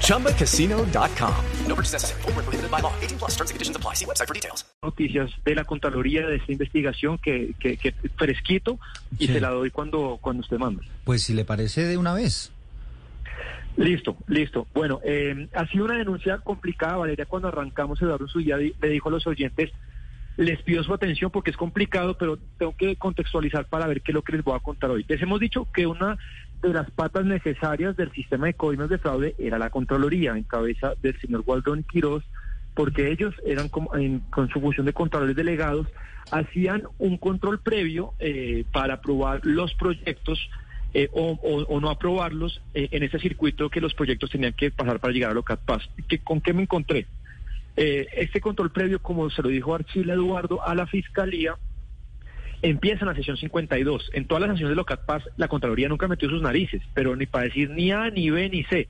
ChumbaCasino.com. No purchase necessary. Full prohibited by law. 18 plus terms and conditions apply. See website for details. Noticias de la Contraloría de esta investigación que, que, que fresquito y Sí. se la doy cuando, cuando usted manda. Pues si le parece de una vez. Listo, listo. Bueno, eh, ha sido una denuncia complicada, Valeria. Cuando arrancamos, Eduardo di- le dijo a los oyentes, les pido su atención porque es complicado, pero tengo que contextualizar para ver qué es lo que les voy a contar hoy. Les hemos dicho que una de las patas necesarias del sistema de coimas de fraude era la Contraloría, en cabeza del señor Waldron Quiroz, porque ellos eran como- en- con su función de controladores delegados, hacían un control previo eh, para aprobar los proyectos eh, o, no aprobarlos eh, en ese circuito que los proyectos tenían que pasar para llegar a Paz. ¿Qué- ¿Con qué me encontré? Eh, este control previo, como se lo dijo Archila Eduardo a la Fiscalía, empieza la sesión 52. En todas las sesiones de Locat Paz, la Contraloría nunca metió sus narices, pero ni para decir ni A, ni B, ni C.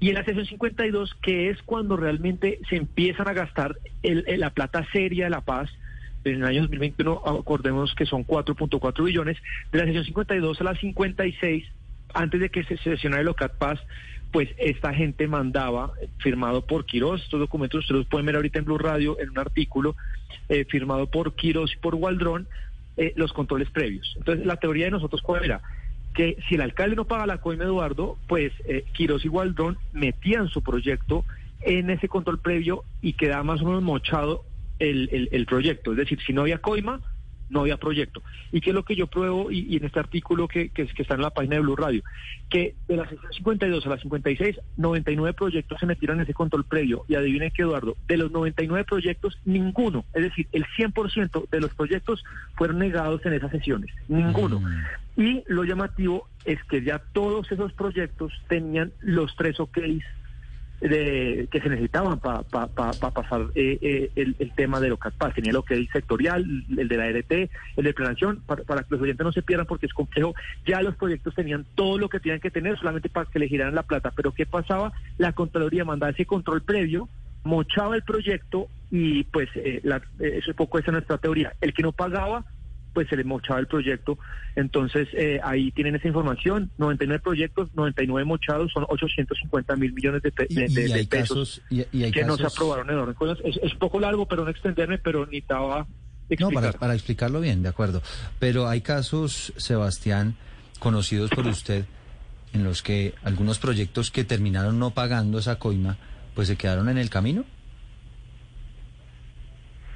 Y en la sesión 52, que es cuando realmente se empiezan a gastar el- la plata seria de la paz, en el año 2021, acordemos que son 4.4 billones, de la sesión 52 a la 56, antes de que se sesionara el OCAT Paz, pues esta gente mandaba, firmado por Quiroz, estos documentos ustedes los pueden ver ahorita en Blue Radio, en un artículo eh, firmado por Quiroz y por Waldrón, eh, los controles previos. Entonces, la teoría de nosotros, ¿cuál era? Que si el alcalde no paga la coima Eduardo, pues eh, Quiroz y Waldrón metían su proyecto en ese control previo y quedaba más o menos mochado el- el proyecto. Es decir, si no había coima, no había proyecto. ¿Y qué es lo que yo pruebo y, y en este artículo que, que, que está en la página de Blue Radio? Que de la sección 52 a la 56, 99 proyectos se metieron en ese control previo. Y adivinen que, Eduardo, de los 99 proyectos, ninguno, es decir, el 100% de los proyectos fueron negados en esas sesiones. Ninguno. Y lo llamativo es que ya todos esos proyectos tenían los tres OKs de, que se necesitaban para pasar eh, eh, el, el tema de lo Paz. Tenía el OK sectorial, el de la RT, el de planeación, para, para que los oyentes no se pierdan porque es complejo. Ya los proyectos tenían todo lo que tenían que tener solamente para que le giraran la plata. Pero ¿qué pasaba? La Contraloría mandaba ese control previo, mochaba el proyecto y pues eh, la, eh, eso es poco esa es nuestra teoría. El que no pagaba pues se le mochaba el proyecto. Entonces, eh, ahí tienen esa información, 99 proyectos, 99 mochados, son 850 mil millones de, pe- Y, de- de- y de hay pesos casos. Y, y hay que no se casos- aprobaron en orden. Cosas- Es, es un poco largo, pero no extenderme, pero necesitaba No, explicar. para, para explicarlo bien, de acuerdo. Pero hay casos, Sebastián, conocidos por usted, en los que algunos proyectos que terminaron no pagando esa coima, pues se quedaron en el camino.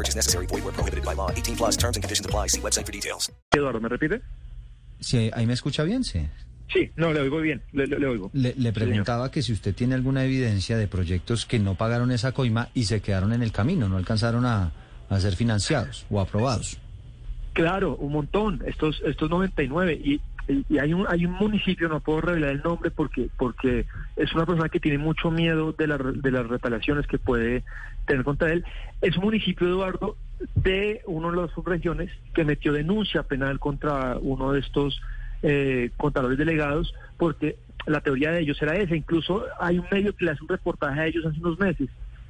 Purchase necessary. Void where prohibited by law. 18 plus terms and conditions apply. See website for details. Eduardo, ¿me repite? Sí, ahí me escucha bien, sí. Sí, no, le oigo bien, le, le- le oigo. Le, le preguntaba que si usted tiene alguna evidencia de proyectos que no pagaron esa coima y se quedaron en el camino, no alcanzaron a, a ser financiados o aprobados. Claro, un montón, estos estos 99 y, y- hay un hay un municipio, no puedo revelar el nombre porque porque es una persona que tiene mucho miedo de, la de las retaliaciones que puede tener contra él. Es un municipio, Eduardo, de una de las subregiones que metió denuncia penal contra uno de estos eh, contadores delegados porque la teoría de ellos era esa. Incluso hay un medio que le hace un reportaje a ellos hace unos meses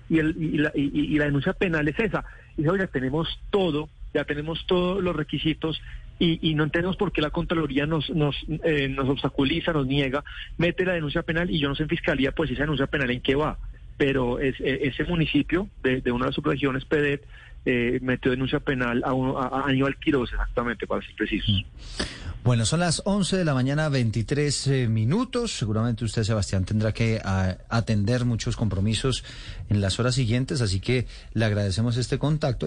y, el, y, la, y, y la denuncia penal es esa. Y dice, oiga, tenemos todo, ya tenemos todos los requisitos y, y no entendemos por qué la Contraloría nos, nos, eh, nos obstaculiza, nos niega, mete la denuncia penal y yo no sé en Fiscalía, pues esa denuncia penal en qué va. Pero es, eh, ese municipio de, una de las subregiones, PEDET, eh, metió denuncia penal a, uno- a, a Aníbal Quiroz, exactamente, para ser precisos. Bueno, son las 11 de la mañana, 23 eh, minutos. Seguramente usted, Sebastián, tendrá que atender muchos compromisos en las horas siguientes, así que le agradecemos este contacto.